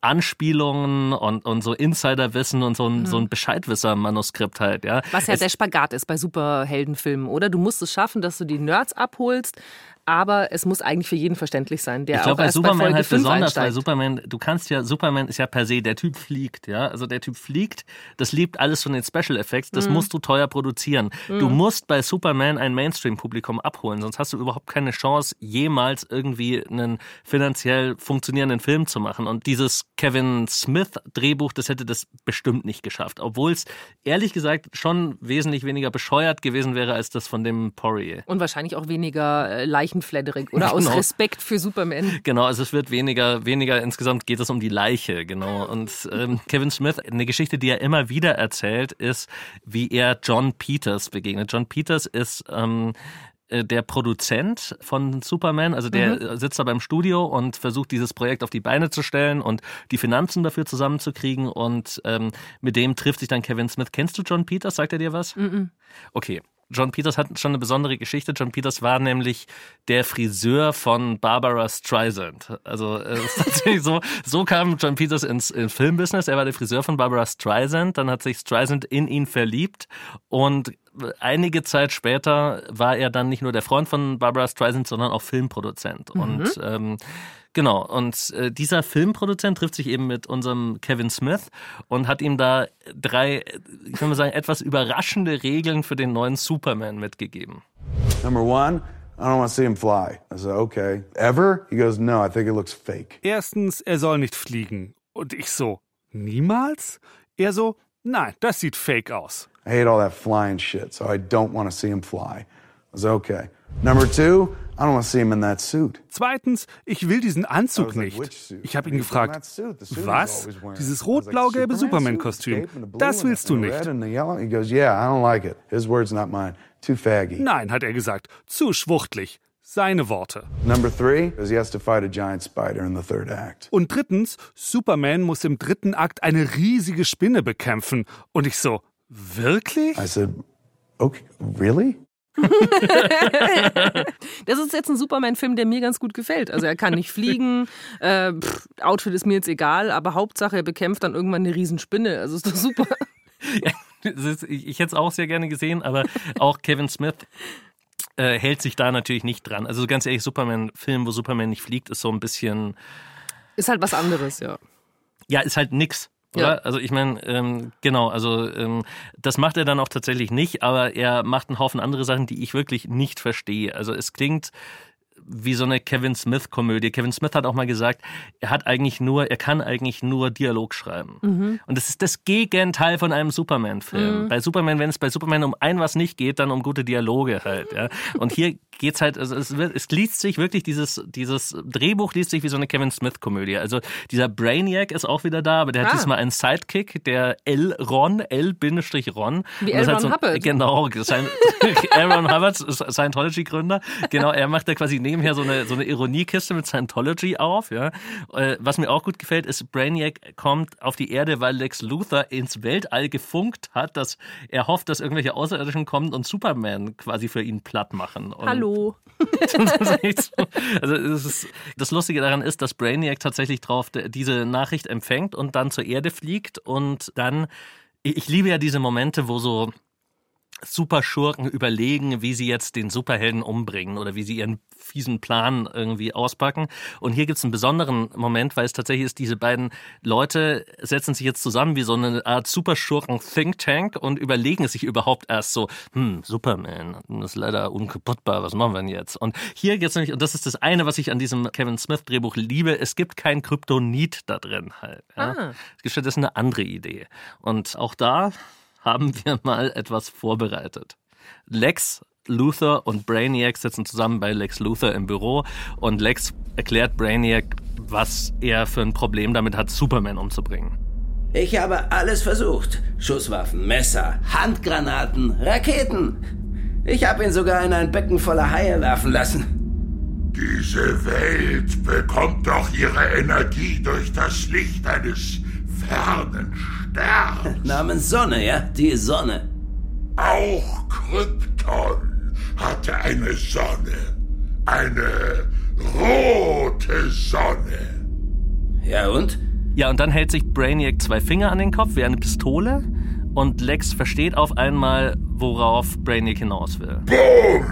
Anspielungen und, und so Insiderwissen und so ein, mhm. so ein Bescheidwisser-Manuskript halt, ja. Was ja es, der Spagat ist bei Superheldenfilmen, oder? Du musst es schaffen, dass du die Nerds abholst, aber es muss eigentlich für jeden verständlich sein. Der ich glaube bei Superman bei halt besonders, einsteigt. weil Superman, du kannst ja, Superman ist ja per se, der Typ fliegt, ja. Also der Typ fliegt, das liebt alles von den Special Effects, das Mhm. musst du teuer produzieren. Du Mhm. musst bei Superman ein Mainstream-Publikum abholen, sonst hast du überhaupt keine Chance, jemals irgendwie einen finanziell funktionierenden Film zu machen. Und dieses Kevin Smith-Drehbuch, das hätte das bestimmt nicht geschafft. Obwohl es ehrlich gesagt schon wesentlich weniger bescheuert gewesen wäre als das von dem Poirier. Und wahrscheinlich auch weniger äh, leichenfledderig, oder? <laughs> Aus Genau. Respekt für Superman. <laughs> Genau, also es wird weniger, weniger insgesamt geht es um die Leiche, genau. Und ähm, Kevin Smith, eine Geschichte, die er immer wieder erzählt, ist, wie er John Peters begegnet. John Peters ist ähm, äh, der Produzent von Superman, also der Mhm. sitzt da beim Studio und versucht dieses Projekt auf die Beine zu stellen und die Finanzen dafür zusammenzukriegen und ähm, mit dem trifft sich dann Kevin Smith. Kennst du John Peters? Sagt er dir was? Mhm. Okay. John Peters hat schon eine besondere Geschichte. John Peters war nämlich der Friseur von Barbara Streisand. Also äh, es ist <laughs> tatsächlich so, so kam John Peters ins, ins Filmbusiness. Er war der Friseur von Barbara Streisand. Dann hat sich Streisand in ihn verliebt und einige Zeit später war er dann nicht nur der Freund von Barbara Streisand, sondern auch Filmproduzent. Mhm. Und ähm, Genau, und äh, dieser Filmproduzent trifft sich eben mit unserem Kevin Smith und hat ihm da drei, ich würde mal sagen, etwas überraschende Regeln für den neuen Superman mitgegeben. Number one, I don't want to see him fly. I said, okay. Ever? He goes, no, I think it looks fake. Erstens, er soll nicht fliegen. Und ich so, niemals? Er so, nein, das sieht fake aus. I hate all that flying shit, so I don't want to see him fly. I said, okay. Number two, I don't want to see him in that suit. Zweitens, ich will diesen Anzug nicht. Ich habe ihn gefragt, was? Dieses rot-blau-gelbe Superman-Kostüm, das willst du nicht. Nein, hat er gesagt, zu schwuchtlich. Seine Worte. Number three is he has to fight a giant spider in the third act. Und drittens, Superman muss im dritten Akt eine riesige Spinne bekämpfen. Und ich so, wirklich? I said, okay, really? <laughs> das ist jetzt ein Superman-Film, der mir ganz gut gefällt. Also er kann nicht fliegen, äh, pff, Outfit ist mir jetzt egal, aber Hauptsache er bekämpft dann irgendwann eine Riesenspinne. Also ist doch super. <laughs> Ja, ist, ich, ich hätte es auch sehr gerne gesehen, aber auch Kevin Smith äh, hält sich da natürlich nicht dran. Also ganz ehrlich, Superman-Film, wo Superman nicht fliegt, ist so ein bisschen. Ist halt was anderes, ja. Ja, ist halt nix. Oder? Ja. Also ich meine, ähm, genau, also ähm, das macht er dann auch tatsächlich nicht, aber er macht einen Haufen andere Sachen, die ich wirklich nicht verstehe. Also es klingt wie so eine Kevin Smith-Komödie. Kevin Smith hat auch mal gesagt, er hat eigentlich nur, er kann eigentlich nur Dialog schreiben. Mhm. Und das ist das Gegenteil von einem Superman-Film. Mhm. Bei Superman, wenn es bei Superman um ein was nicht geht, dann um gute Dialoge halt. Ja. Und hier geht's halt, also es, es liest sich wirklich, dieses, dieses Drehbuch liest sich wie so eine Kevin Smith-Komödie. Also dieser Brainiac ist auch wieder da, aber der ah. hat diesmal einen Sidekick, der L. Ron, L-Ron. Wie L. Ron halt so, Hubbard. Genau, sein, <laughs> L. Ron Hubbard, Scientology-Gründer. Genau, er macht da quasi nebenher so eine, so eine Ironiekiste mit Scientology auf. Ja. Äh, was mir auch gut gefällt, ist, Brainiac kommt auf die Erde, weil Lex Luthor ins Weltall gefunkt hat, dass er hofft, dass irgendwelche Außerirdischen kommen und Superman quasi für ihn platt machen. Und Hallo. Hallo. <laughs> also ist, das Lustige daran ist, dass Brainiac tatsächlich drauf diese Nachricht empfängt und dann zur Erde fliegt und dann ich liebe ja diese Momente, wo so Superschurken überlegen, wie sie jetzt den Superhelden umbringen oder wie sie ihren fiesen Plan irgendwie auspacken. Und hier gibt es einen besonderen Moment, weil es tatsächlich ist, diese beiden Leute setzen sich jetzt zusammen wie so eine Art Superschurken-Think Tank und überlegen es sich überhaupt erst so, hm, Superman, das ist leider unkaputtbar, was machen wir denn jetzt? Und hier geht's nämlich, und das ist das eine, was ich an diesem Kevin Smith-Drehbuch liebe, es gibt kein Kryptonit da drin halt. Ja? Ah. Es gibt stattdessen eine andere Idee. Und auch da haben wir mal etwas vorbereitet. Lex Luthor und Brainiac sitzen zusammen bei Lex Luthor im Büro und Lex erklärt Brainiac, was er für ein Problem damit hat, Superman umzubringen. Ich habe alles versucht. Schusswaffen, Messer, Handgranaten, Raketen. Ich habe ihn sogar in ein Becken voller Haie werfen lassen. Diese Welt bekommt doch ihre Energie durch das Licht eines fernen Sterns. Namens Sonne, ja? Die Sonne. Auch Krypton hatte eine Sonne. Eine rote Sonne. Ja und? Ja, und dann hält sich Brainiac zwei Finger an den Kopf wie eine Pistole und Lex versteht auf einmal, worauf Brainiac hinaus will. Boom!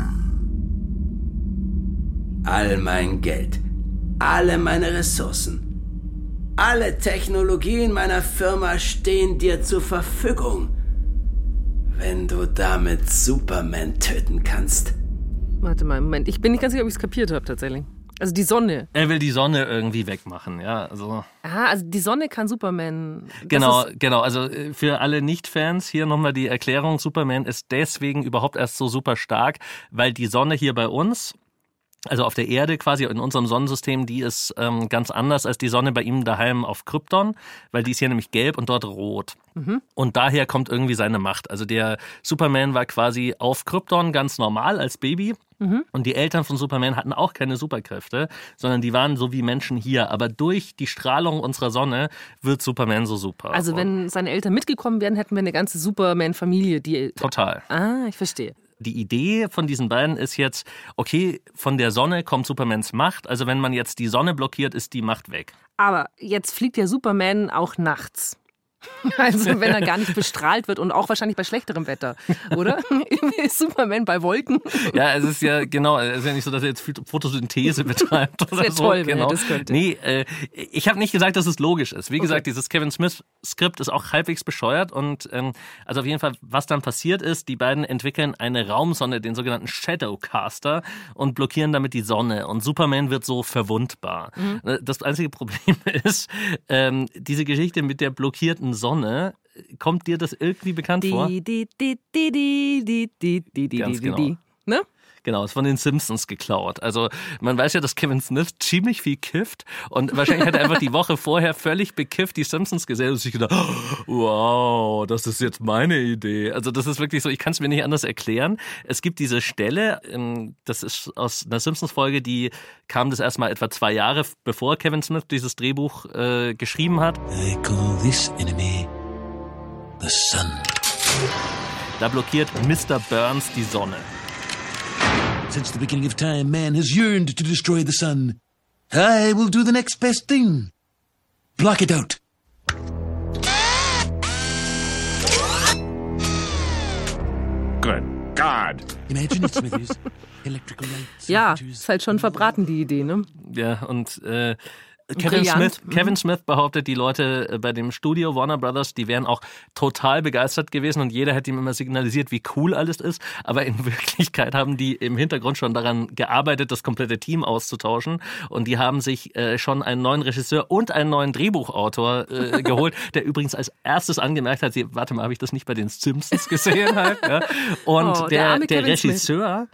All mein Geld, alle meine Ressourcen, alle Technologien meiner Firma stehen dir zur Verfügung. Wenn du damit Superman töten kannst. Warte mal, Moment. Ich bin nicht ganz sicher, ob ich es kapiert habe tatsächlich. Also die Sonne. Er will die Sonne irgendwie wegmachen, ja. Also. Ah, also die Sonne kann Superman. Genau, genau. Also äh, für alle Nicht-Fans hier nochmal die Erklärung: Superman ist deswegen überhaupt erst so super stark, weil die Sonne hier bei uns also auf der Erde quasi in unserem Sonnensystem, die ist ähm, ganz anders als die Sonne bei ihm daheim auf Krypton, weil die ist hier nämlich gelb und dort rot. Mhm. Und daher kommt irgendwie seine Macht. Also der Superman war quasi auf Krypton ganz normal als Baby. Mhm. Und die Eltern von Superman hatten auch keine Superkräfte, sondern die waren so wie Menschen hier. Aber durch die Strahlung unserer Sonne wird Superman so super. Also wenn seine Eltern mitgekommen wären, hätten wir eine ganze Superman-Familie, die. Total. Ah, ich verstehe die Idee von diesen beiden ist jetzt, okay, von der Sonne kommt Supermans Macht. Also wenn man jetzt die Sonne blockiert, ist die Macht weg. Aber jetzt fliegt ja Superman auch nachts. <laughs> Also wenn er gar nicht bestrahlt wird und auch wahrscheinlich bei schlechterem Wetter, oder? ist <laughs> Superman bei Wolken. Ja, es ist ja genau, es ist ja nicht so, dass er jetzt Photosynthese betreibt <laughs> oder das so. Toll, genau. wenn er das könnte. Nee, äh, ich habe nicht gesagt, dass es logisch ist. Wie okay. gesagt, dieses Kevin Smith Skript ist auch halbwegs bescheuert und ähm, also auf jeden Fall, was dann passiert ist, die beiden entwickeln eine Raumsonne, den sogenannten Shadowcaster und blockieren damit die Sonne und Superman wird so verwundbar. Mhm. Äh, das einzige Problem ist, ähm, diese Geschichte mit der blockierten Sonne. Kommt dir das irgendwie bekannt vor? Ganz genau. Ne? Genau, ist von den Simpsons geklaut. Also man weiß ja, dass Kevin Smith ziemlich viel kifft und wahrscheinlich hat er einfach die Woche <laughs> vorher völlig bekifft die Simpsons gesehen und sich gedacht, wow, das ist jetzt meine Idee. Also das ist wirklich so, ich kann es mir nicht anders erklären. Es gibt diese Stelle, ähm, das ist aus einer Simpsons-Folge, die kam das erstmal etwa zwei Jahre, bevor Kevin Smith dieses Drehbuch äh, geschrieben hat. I call this enemy the sun. Da blockiert Mr. Burns die Sonne. Since the beginning of time, man has yearned to destroy the sun. I will do the next best thing. Block it out. Good God. Imagine it, Smithers. <laughs> Electrical lights. Ja, ist halt schon verbraten, die Idee, ne? Ja, und äh, Kevin. Smith, Kevin Smith behauptet, die Leute äh, bei dem Studio Warner Brothers, die wären auch total begeistert gewesen und jeder hätte ihm immer signalisiert, wie cool alles ist. Aber in <laughs> Wirklichkeit haben die im Hintergrund schon daran gearbeitet, das komplette Team auszutauschen. Und die haben sich äh, schon einen neuen Regisseur und einen neuen Drehbuchautor äh, <laughs> geholt, der übrigens als erstes angemerkt hat, sie, warte mal, habe ich das nicht bei den Simpsons gesehen halt? Ja? <laughs> Und Oh, der der, der Kevin Smith. Regisseur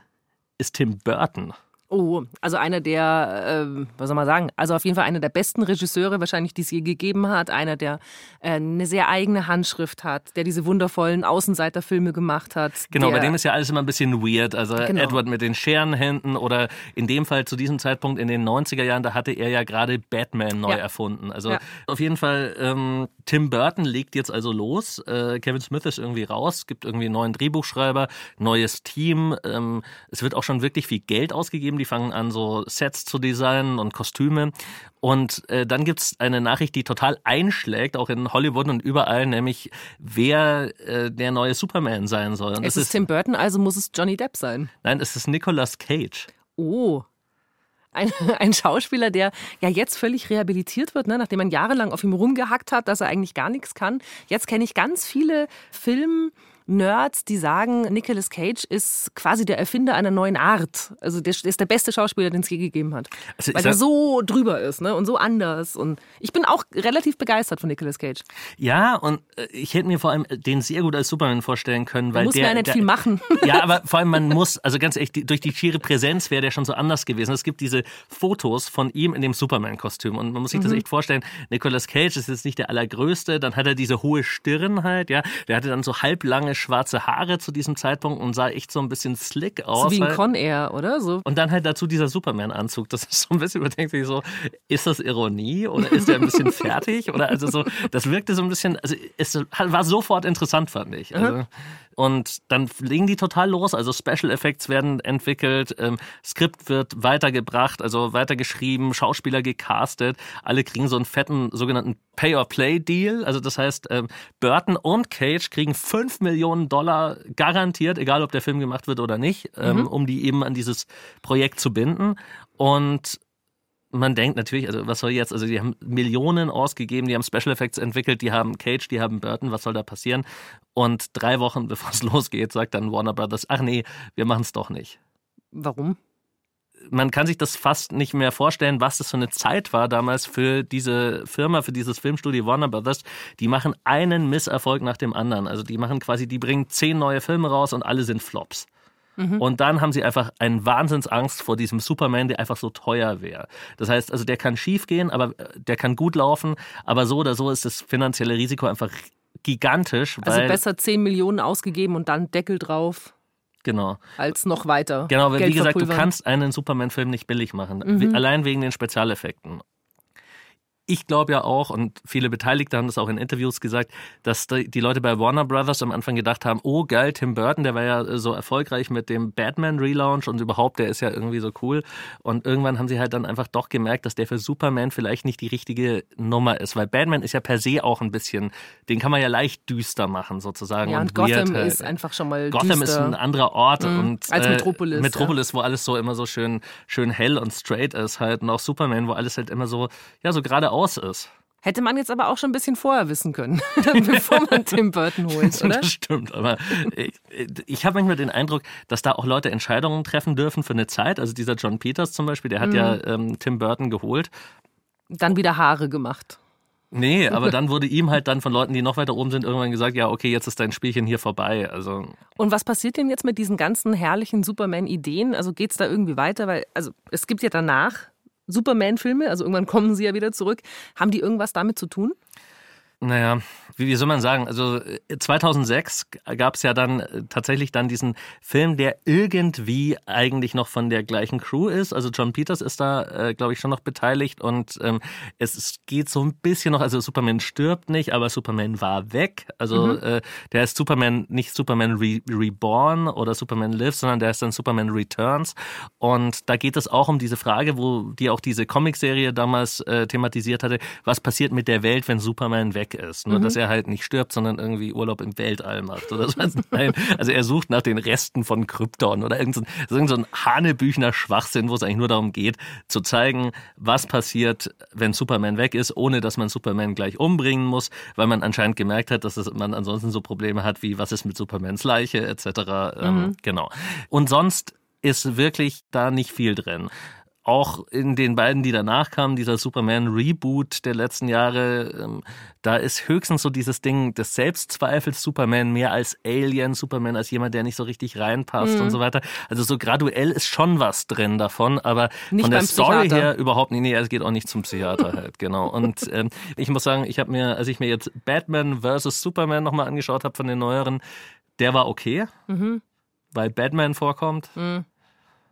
ist Tim Burton. Oh, also einer der, ähm, was soll man sagen, also auf jeden Fall einer der besten Regisseure wahrscheinlich, die es je gegeben hat. Einer, der äh, eine sehr eigene Handschrift hat, der diese wundervollen Außenseiterfilme gemacht hat. Genau, der, bei dem ist ja alles immer ein bisschen weird. Also Genau. Edward mit den Scherenhänden oder in dem Fall zu diesem Zeitpunkt in den 90er Jahren, da hatte er ja gerade Batman neu Ja. erfunden. Also Ja. auf jeden Fall, ähm, Tim Burton legt jetzt also los. Äh, Kevin Smith ist irgendwie raus, gibt irgendwie einen neuen Drehbuchschreiber, neues Team. Ähm, es wird auch schon wirklich viel Geld ausgegeben. Die fangen an, so Sets zu designen und Kostüme. Und äh, dann gibt's eine Nachricht, die total einschlägt, auch in Hollywood und überall, nämlich wer äh, der neue Superman sein soll. Und es ist Tim Burton, also muss es Johnny Depp sein. Nein, es ist Nicolas Cage. Oh. Ein, <laughs> ein Schauspieler, der ja jetzt völlig rehabilitiert wird, ne? nachdem man jahrelang auf ihm rumgehackt hat, dass er eigentlich gar nichts kann. Jetzt kenne ich ganz viele Film-Nerds, die sagen, Nicolas Cage ist quasi der Erfinder einer neuen Art. Also der ist der beste Schauspieler, den es je gegeben hat. Also Weil er so drüber ist ne? und so anders. Und ich bin auch relativ begeistert von Nicolas Cage. Ja, und äh, ich hätte mir vor allem den sehr gut als Superman vorstellen können, weil muss der, mir ja nicht der, viel machen. <laughs> Ja, aber vor allem man muss, also ganz ehrlich, durch die schiere Präsenz wäre der schon so anders gewesen. Es gibt diese Fotos von ihm in dem Superman-Kostüm und man muss sich das Mhm. echt vorstellen. Nicolas Cage ist jetzt nicht der allergrößte, dann hat er diese hohe Stirn halt, ja. Der hatte dann so halblange schwarze Haare zu diesem Zeitpunkt und sah echt so ein bisschen slick aus. So wie ein halt. Con Air, oder? So. Und dann halt dazu dieser Superman-Anzug. Das ist so ein bisschen, überdenkt sich so, ist das Ironie oder ist der ein bisschen <laughs> fertig? Oder also so, das wirkte so ein bisschen, also es war sofort interessant, fand ich. Also, und dann legen die total los. Also Special Effects werden entwickelt, ähm, Skript wird weitergebracht, also weitergeschrieben, Schauspieler gecastet. Alle kriegen so einen fetten sogenannten Pay-or-Play-Deal. Also das heißt, ähm, Burton und Cage kriegen 5 Millionen Dollar garantiert, egal ob der Film gemacht wird oder nicht, ähm, Mhm. um die eben an dieses Projekt zu binden. Und man denkt natürlich, also was soll jetzt, also die haben Millionen ausgegeben, die haben Special Effects entwickelt, die haben Cage, die haben Burton, was soll da passieren? Und drei Wochen <laughs> bevor es losgeht, sagt dann Warner Brothers, ach nee, wir machen es doch nicht. Warum? Man kann sich das fast nicht mehr vorstellen, was das für eine Zeit war damals für diese Firma, für dieses Filmstudio Warner Brothers. Die machen einen Misserfolg nach dem anderen. Also die machen quasi, die bringen zehn neue Filme raus und alle sind Flops. Und dann haben sie einfach einen Wahnsinnsangst vor diesem Superman, der einfach so teuer wäre. Das heißt, also der kann schief gehen, aber äh, der kann gut laufen, aber so oder so ist das finanzielle Risiko einfach gigantisch, Also besser 10 Millionen ausgegeben und dann Deckel drauf, genau. als noch weiter. Genau, weil wie gesagt, du kannst einen Superman-Film nicht billig machen. Mhm. Allein wegen den Spezialeffekten. Ich glaube ja auch, und viele Beteiligte haben das auch in Interviews gesagt, dass die Leute bei Warner Brothers am Anfang gedacht haben, oh geil, Tim Burton, der war ja äh, so erfolgreich mit dem Batman-Relaunch und überhaupt, der ist ja irgendwie so cool. Und irgendwann haben sie halt dann einfach doch gemerkt, dass der für Superman vielleicht nicht die richtige Nummer ist, weil Batman ist ja per se auch ein bisschen, den kann man ja leicht düster machen sozusagen. Ja, und weird Gotham halt. ist einfach schon mal Gotham düster. ist ein anderer Ort Mhm. und Als äh, Metropolis, Metropolis, wo alles so immer so schön schön hell und straight ist halt und auch Superman, wo alles halt immer so ja so geradeaus ist. Hätte man jetzt aber auch schon ein bisschen vorher wissen können, <laughs> bevor man Tim Burton holt, <laughs> oder? Das stimmt, aber ich, ich habe manchmal den Eindruck, dass da auch Leute Entscheidungen treffen dürfen für eine Zeit. Also dieser John Peters zum Beispiel, der hat Mhm. ja ähm, Tim Burton geholt. Dann wieder Haare gemacht. Nee, aber dann wurde ihm halt dann von Leuten, die noch weiter oben sind, irgendwann gesagt, ja, okay, jetzt ist dein Spielchen hier vorbei. Also Und was passiert denn jetzt mit diesen ganzen herrlichen Superman-Ideen? Also geht es da irgendwie weiter? Weil, also es gibt ja danach Superman-Filme, also irgendwann kommen sie ja wieder zurück. Haben die irgendwas damit zu tun? Naja, wie, wie soll man sagen? Also 2006 gab es ja dann äh, tatsächlich dann diesen Film, der irgendwie eigentlich noch von der gleichen Crew ist. Also John Peters ist da, äh, glaube ich, schon noch beteiligt und ähm, es, es geht so ein bisschen noch. Also Superman stirbt nicht, aber Superman war weg. Also mhm. äh, der ist Superman nicht Superman Re Reborn oder Superman Lives, sondern der ist dann Superman Returns. Und da geht es auch um diese Frage, wo die auch diese Comicserie damals äh, thematisiert hatte: Was passiert mit der Welt, wenn Superman weg ist. Nur, mhm. dass er halt nicht stirbt, sondern irgendwie Urlaub im Weltall macht oder so. <laughs> Nein, also er sucht nach den Resten von Krypton oder irgendein so, irgend so ein Hanebüchner Schwachsinn, wo es eigentlich nur darum geht, zu zeigen, was passiert, wenn Superman weg ist, ohne dass man Superman gleich umbringen muss, weil man anscheinend gemerkt hat, dass es, man ansonsten so Probleme hat wie, was ist mit Supermans Leiche etc. Ähm, mhm. genau. Und sonst ist wirklich da nicht viel drin auch in den beiden, die danach kamen, dieser Superman-Reboot der letzten Jahre, ähm, da ist höchstens so dieses Ding des Selbstzweifels Superman mehr als Alien, Superman als jemand, der nicht so richtig reinpasst mhm. und so weiter. Also so graduell ist schon was drin davon, aber nicht von der Story her überhaupt nicht. Nee, es geht auch nicht zum Psychiater <laughs> halt, genau. Und ähm, ich muss sagen, ich habe mir, als ich mir jetzt Batman vs. Superman nochmal angeschaut habe von den neueren, der war okay, mhm. weil Batman vorkommt. Mhm.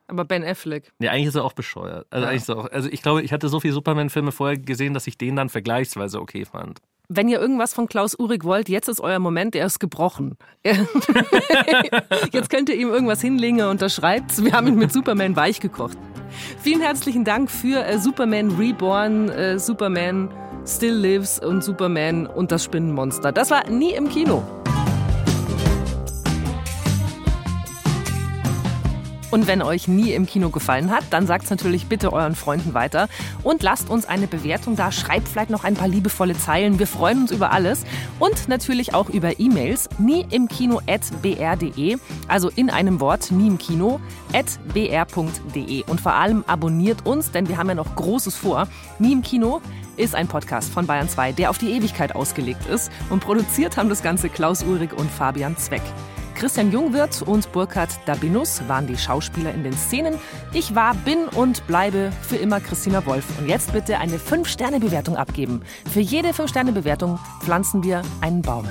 Aber Ben Affleck. Nee, eigentlich ist er auch bescheuert. Also, ja. eigentlich auch, also ich glaube, ich hatte so viele Superman-Filme vorher gesehen, dass ich den dann vergleichsweise okay fand. Wenn ihr irgendwas von Klaus Uhrig wollt, jetzt ist euer Moment, er ist gebrochen. <laughs> jetzt könnt ihr ihm irgendwas hinlegen, er unterschreibt Wir haben ihn mit Superman weich gekocht. Vielen herzlichen Dank für äh, Superman Reborn, äh, Superman Still Lives und Superman und das Spinnenmonster. Das war nie im Kino. Und wenn euch nie im Kino gefallen hat, dann sagt es natürlich bitte euren Freunden weiter und lasst uns eine Bewertung da. Schreibt vielleicht noch ein paar liebevolle Zeilen. Wir freuen uns über alles und natürlich auch über E-Mails. Nie im Kino at br.de, also in einem Wort nie im Kino at br.de. Und vor allem abonniert uns, denn wir haben ja noch Großes vor. Nie im Kino ist ein Podcast von Bayern 2, der auf die Ewigkeit ausgelegt ist. Und produziert haben das Ganze Klaus Uhrig und Fabian Zweck. Christian Jungwirth und Burkhard Dabinus waren die Schauspieler in den Szenen. Ich war, bin und bleibe für immer Christina Wolf. Und jetzt bitte eine 5-Sterne-Bewertung abgeben. Für jede 5-Sterne-Bewertung pflanzen wir einen Baum.